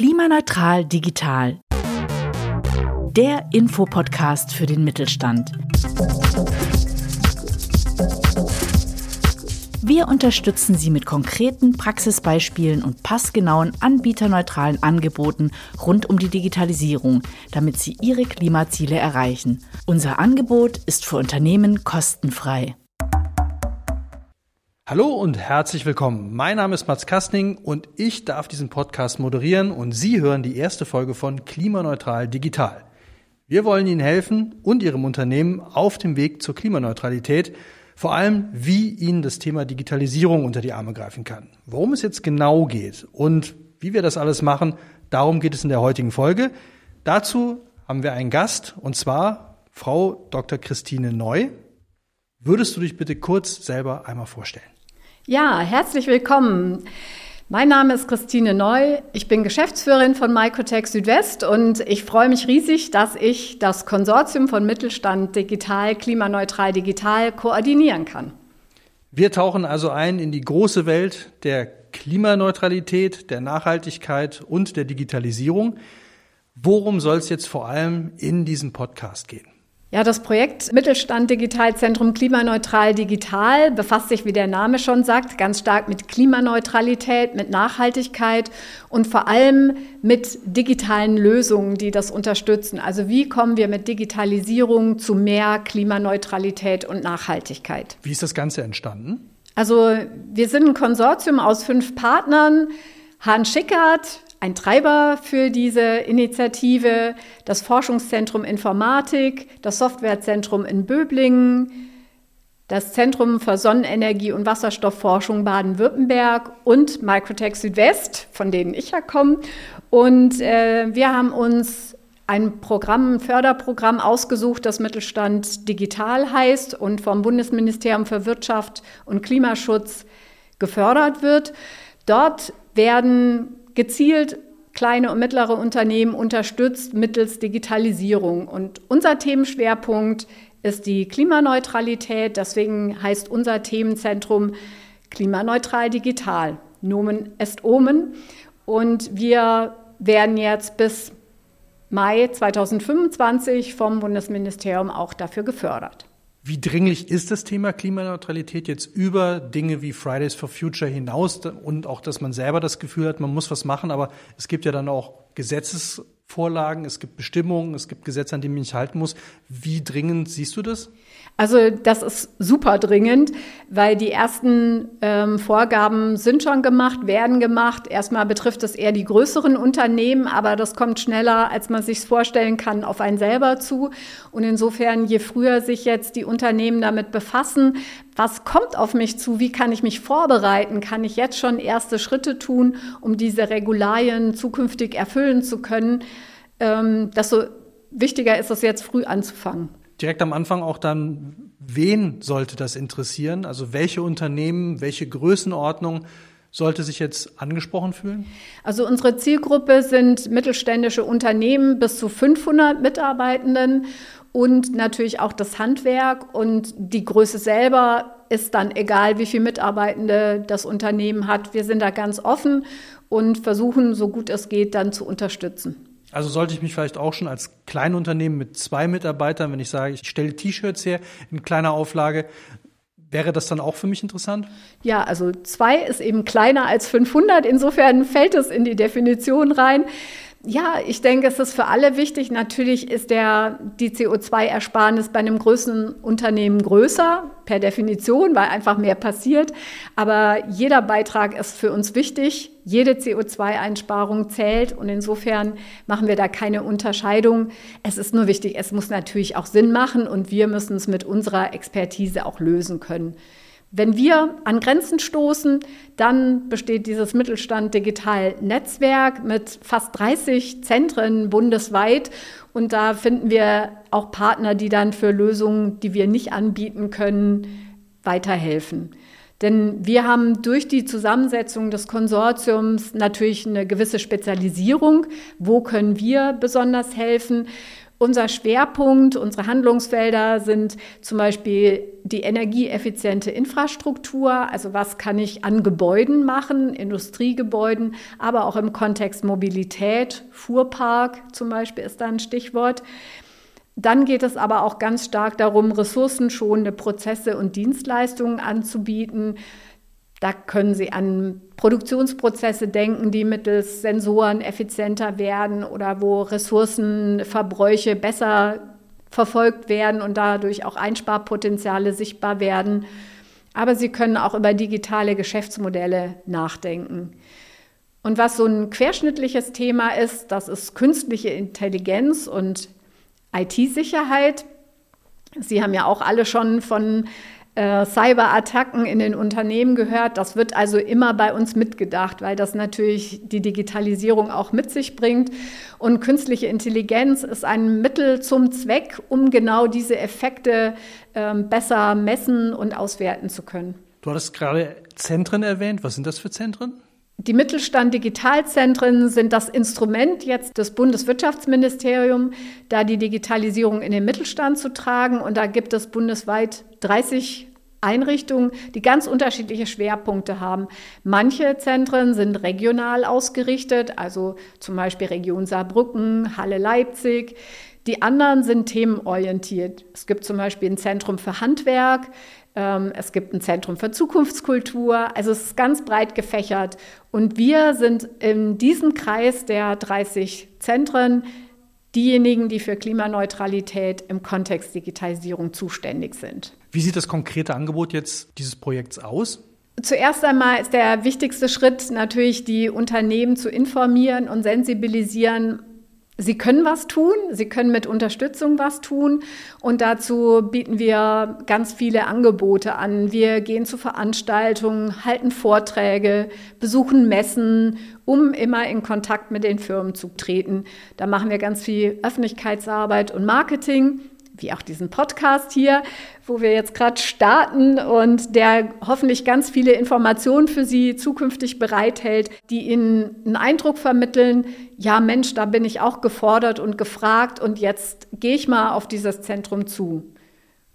Klimaneutral digital. Der Infopodcast für den Mittelstand. Wir unterstützen Sie mit konkreten Praxisbeispielen und passgenauen anbieterneutralen Angeboten rund um die Digitalisierung, damit Sie Ihre Klimaziele erreichen. Unser Angebot ist für Unternehmen kostenfrei. Hallo und herzlich willkommen. Mein Name ist Mats Kastning und ich darf diesen Podcast moderieren und Sie hören die erste Folge von Klimaneutral Digital. Wir wollen Ihnen helfen und Ihrem Unternehmen auf dem Weg zur Klimaneutralität – vor allem, wie Ihnen das Thema Digitalisierung unter die Arme greifen kann. Worum es jetzt genau geht und wie wir das alles machen, darum geht es in der heutigen Folge. Dazu haben wir einen Gast und zwar Frau Dr. Christine Neu. Würdest du dich bitte kurz selber einmal vorstellen? Ja, herzlich willkommen. Mein Name ist Christine Neu. Ich bin Geschäftsführerin von Microtech Südwest und ich freue mich riesig, dass ich das Konsortium von Mittelstand Digital, Klimaneutral Digital koordinieren kann. Wir tauchen also ein in die große Welt der Klimaneutralität, der Nachhaltigkeit und der Digitalisierung. Worum soll es jetzt vor allem in diesem Podcast gehen? Ja, das Projekt Mittelstand Digitalzentrum Klimaneutral Digital befasst sich, wie der Name schon sagt, ganz stark mit Klimaneutralität, mit Nachhaltigkeit und vor allem mit digitalen Lösungen, die das unterstützen. Also wie kommen wir mit Digitalisierung zu mehr Klimaneutralität und Nachhaltigkeit? Wie ist das Ganze entstanden? Also wir sind ein Konsortium aus fünf Partnern. Hahn Schickert, ein Treiber für diese Initiative, das Forschungszentrum Informatik, das Softwarezentrum in Böblingen, das Zentrum für Sonnenenergie und Wasserstoffforschung Baden-Württemberg und Microtech Südwest, von denen ich ja komme. Und äh, wir haben uns ein Programm, ein Förderprogramm ausgesucht, das Mittelstand Digital heißt und vom Bundesministerium für Wirtschaft und Klimaschutz gefördert wird. Dort werden gezielt kleine und mittlere Unternehmen unterstützt mittels Digitalisierung. Und unser Themenschwerpunkt ist die Klimaneutralität. Deswegen heißt unser Themenzentrum Klimaneutral Digital. Nomen est Omen. Und wir werden jetzt bis Mai 2025 vom Bundesministerium auch dafür gefördert. Wie dringlich ist das Thema Klimaneutralität jetzt über Dinge wie Fridays for Future hinaus? Und auch, dass man selber das Gefühl hat, man muss was machen, aber es gibt ja dann auch Gesetzesvorlagen, es gibt Bestimmungen, es gibt Gesetze, an die man sich halten muss. Wie dringend siehst du das? Also das ist super dringend, weil die ersten ähm, Vorgaben sind schon gemacht, werden gemacht. Erstmal betrifft es eher die größeren Unternehmen, aber das kommt schneller, als man sich vorstellen kann, auf einen selber zu. Und insofern, je früher sich jetzt die Unternehmen damit befassen, was kommt auf mich zu, wie kann ich mich vorbereiten, kann ich jetzt schon erste Schritte tun, um diese Regularien zukünftig erfüllen zu können, ähm, desto wichtiger ist es jetzt früh anzufangen. Direkt am Anfang auch dann, wen sollte das interessieren? Also welche Unternehmen, welche Größenordnung sollte sich jetzt angesprochen fühlen? Also unsere Zielgruppe sind mittelständische Unternehmen bis zu 500 Mitarbeitenden und natürlich auch das Handwerk und die Größe selber ist dann egal, wie viele Mitarbeitende das Unternehmen hat. Wir sind da ganz offen und versuchen, so gut es geht, dann zu unterstützen. Also sollte ich mich vielleicht auch schon als Kleinunternehmen mit zwei Mitarbeitern, wenn ich sage, ich stelle T-Shirts her in kleiner Auflage, wäre das dann auch für mich interessant? Ja, also zwei ist eben kleiner als 500. Insofern fällt es in die Definition rein. Ja, ich denke, es ist für alle wichtig. Natürlich ist der, die CO2-Ersparnis bei einem größeren Unternehmen größer, per Definition, weil einfach mehr passiert. Aber jeder Beitrag ist für uns wichtig. Jede CO2-Einsparung zählt und insofern machen wir da keine Unterscheidung. Es ist nur wichtig, es muss natürlich auch Sinn machen und wir müssen es mit unserer Expertise auch lösen können. Wenn wir an Grenzen stoßen, dann besteht dieses Mittelstand Digital Netzwerk mit fast 30 Zentren bundesweit. Und da finden wir auch Partner, die dann für Lösungen, die wir nicht anbieten können, weiterhelfen. Denn wir haben durch die Zusammensetzung des Konsortiums natürlich eine gewisse Spezialisierung. Wo können wir besonders helfen? Unser Schwerpunkt, unsere Handlungsfelder sind zum Beispiel die energieeffiziente Infrastruktur, also was kann ich an Gebäuden machen, Industriegebäuden, aber auch im Kontext Mobilität, Fuhrpark zum Beispiel ist da ein Stichwort. Dann geht es aber auch ganz stark darum, ressourcenschonende Prozesse und Dienstleistungen anzubieten. Da können Sie an Produktionsprozesse denken, die mittels Sensoren effizienter werden oder wo Ressourcenverbräuche besser verfolgt werden und dadurch auch Einsparpotenziale sichtbar werden. Aber Sie können auch über digitale Geschäftsmodelle nachdenken. Und was so ein querschnittliches Thema ist, das ist künstliche Intelligenz und IT-Sicherheit. Sie haben ja auch alle schon von äh, Cyberattacken in den Unternehmen gehört. Das wird also immer bei uns mitgedacht, weil das natürlich die Digitalisierung auch mit sich bringt. Und künstliche Intelligenz ist ein Mittel zum Zweck, um genau diese Effekte äh, besser messen und auswerten zu können. Du hattest gerade Zentren erwähnt. Was sind das für Zentren? Die Mittelstand-Digitalzentren sind das Instrument jetzt des Bundeswirtschaftsministeriums, da die Digitalisierung in den Mittelstand zu tragen. Und da gibt es bundesweit 30 Einrichtungen, die ganz unterschiedliche Schwerpunkte haben. Manche Zentren sind regional ausgerichtet, also zum Beispiel Region Saarbrücken, Halle Leipzig. Die anderen sind themenorientiert. Es gibt zum Beispiel ein Zentrum für Handwerk, ähm, es gibt ein Zentrum für Zukunftskultur. Also es ist ganz breit gefächert. Und wir sind in diesem Kreis der 30 Zentren diejenigen, die für Klimaneutralität im Kontext Digitalisierung zuständig sind. Wie sieht das konkrete Angebot jetzt dieses Projekts aus? Zuerst einmal ist der wichtigste Schritt natürlich, die Unternehmen zu informieren und sensibilisieren, Sie können was tun, Sie können mit Unterstützung was tun und dazu bieten wir ganz viele Angebote an. Wir gehen zu Veranstaltungen, halten Vorträge, besuchen Messen, um immer in Kontakt mit den Firmen zu treten. Da machen wir ganz viel Öffentlichkeitsarbeit und Marketing wie auch diesen Podcast hier, wo wir jetzt gerade starten und der hoffentlich ganz viele Informationen für Sie zukünftig bereithält, die Ihnen einen Eindruck vermitteln, ja Mensch, da bin ich auch gefordert und gefragt und jetzt gehe ich mal auf dieses Zentrum zu.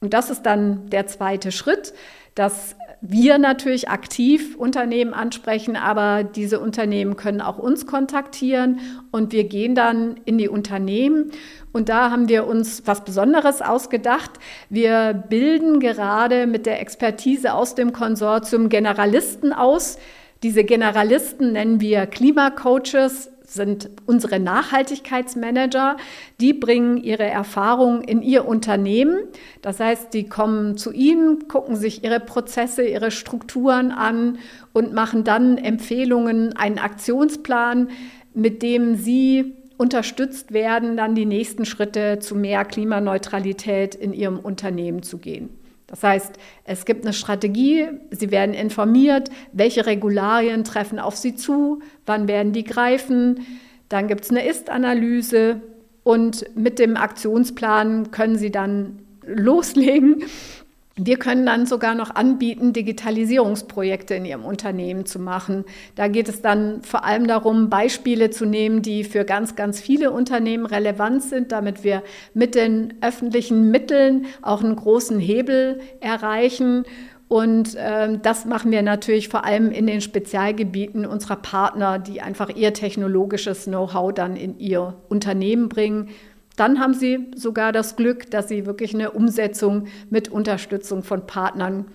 Und das ist dann der zweite Schritt, dass wir natürlich aktiv Unternehmen ansprechen, aber diese Unternehmen können auch uns kontaktieren und wir gehen dann in die Unternehmen und da haben wir uns was Besonderes ausgedacht. Wir bilden gerade mit der Expertise aus dem Konsortium Generalisten aus. Diese Generalisten nennen wir Klimacoaches, sind unsere Nachhaltigkeitsmanager. Die bringen ihre Erfahrungen in ihr Unternehmen. Das heißt, die kommen zu Ihnen, gucken sich Ihre Prozesse, Ihre Strukturen an und machen dann Empfehlungen, einen Aktionsplan, mit dem Sie unterstützt werden, dann die nächsten Schritte zu mehr Klimaneutralität in ihrem Unternehmen zu gehen. Das heißt, es gibt eine Strategie, Sie werden informiert, welche Regularien treffen auf Sie zu, wann werden die greifen. Dann gibt es eine Ist-Analyse und mit dem Aktionsplan können Sie dann loslegen wir können dann sogar noch anbieten, Digitalisierungsprojekte in Ihrem Unternehmen zu machen. Da geht es dann vor allem darum, Beispiele zu nehmen, die für ganz, ganz viele Unternehmen relevant sind, damit wir mit den öffentlichen Mitteln auch einen großen Hebel erreichen. Und äh, das machen wir natürlich vor allem in den Spezialgebieten unserer Partner, die einfach ihr technologisches Know-how dann in ihr Unternehmen bringen dann haben Sie sogar das Glück, dass Sie wirklich eine Umsetzung mit Unterstützung von Partnern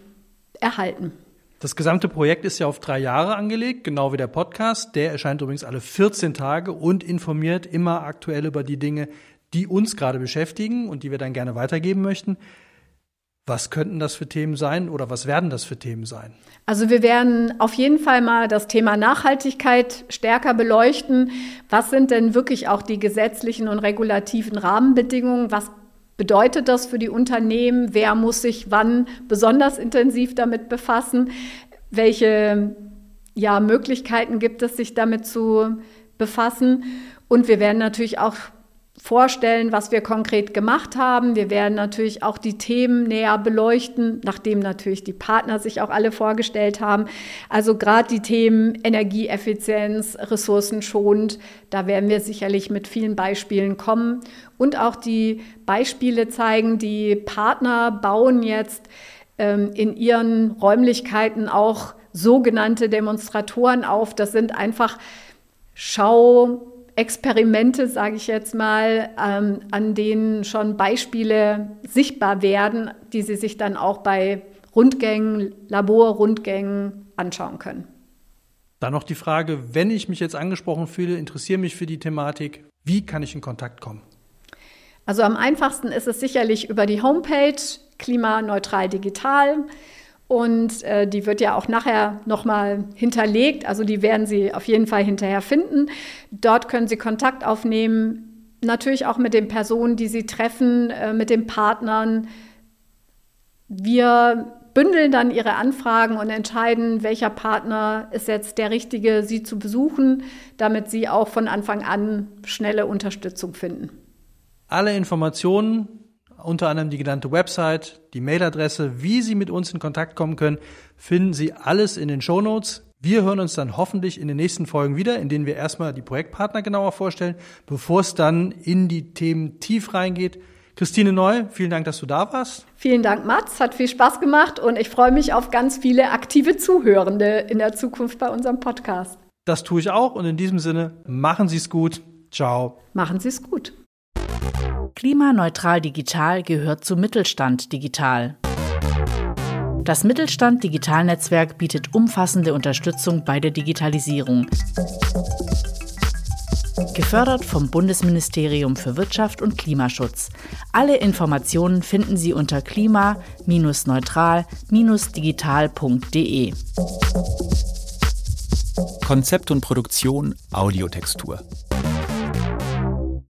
erhalten. Das gesamte Projekt ist ja auf drei Jahre angelegt, genau wie der Podcast. Der erscheint übrigens alle 14 Tage und informiert immer aktuell über die Dinge, die uns gerade beschäftigen und die wir dann gerne weitergeben möchten. Was könnten das für Themen sein oder was werden das für Themen sein? Also wir werden auf jeden Fall mal das Thema Nachhaltigkeit stärker beleuchten. Was sind denn wirklich auch die gesetzlichen und regulativen Rahmenbedingungen? Was bedeutet das für die Unternehmen? Wer muss sich wann besonders intensiv damit befassen? Welche ja, Möglichkeiten gibt es, sich damit zu befassen? Und wir werden natürlich auch vorstellen, was wir konkret gemacht haben. Wir werden natürlich auch die Themen näher beleuchten, nachdem natürlich die Partner sich auch alle vorgestellt haben. Also gerade die Themen Energieeffizienz, ressourcenschonend, da werden wir sicherlich mit vielen Beispielen kommen und auch die Beispiele zeigen, die Partner bauen jetzt ähm, in ihren Räumlichkeiten auch sogenannte Demonstratoren auf. Das sind einfach Schau Experimente, sage ich jetzt mal, ähm, an denen schon Beispiele sichtbar werden, die Sie sich dann auch bei Rundgängen, Laborrundgängen anschauen können. Dann noch die Frage, wenn ich mich jetzt angesprochen fühle, interessiere mich für die Thematik, wie kann ich in Kontakt kommen? Also am einfachsten ist es sicherlich über die Homepage klimaneutral digital. Und äh, die wird ja auch nachher nochmal hinterlegt. Also die werden Sie auf jeden Fall hinterher finden. Dort können Sie Kontakt aufnehmen. Natürlich auch mit den Personen, die Sie treffen, äh, mit den Partnern. Wir bündeln dann Ihre Anfragen und entscheiden, welcher Partner ist jetzt der richtige, Sie zu besuchen, damit Sie auch von Anfang an schnelle Unterstützung finden. Alle Informationen unter anderem die genannte Website, die Mailadresse, wie Sie mit uns in Kontakt kommen können, finden Sie alles in den Show Notes. Wir hören uns dann hoffentlich in den nächsten Folgen wieder, in denen wir erstmal die Projektpartner genauer vorstellen, bevor es dann in die Themen tief reingeht. Christine Neu, vielen Dank, dass du da warst. Vielen Dank, Mats. Hat viel Spaß gemacht und ich freue mich auf ganz viele aktive Zuhörende in der Zukunft bei unserem Podcast. Das tue ich auch und in diesem Sinne, machen Sie es gut. Ciao. Machen Sie es gut. Klimaneutral Digital gehört zu Mittelstand Digital. Das Mittelstand Digitalnetzwerk bietet umfassende Unterstützung bei der Digitalisierung. Gefördert vom Bundesministerium für Wirtschaft und Klimaschutz. Alle Informationen finden Sie unter klima-neutral-digital.de. Konzept und Produktion Audiotextur.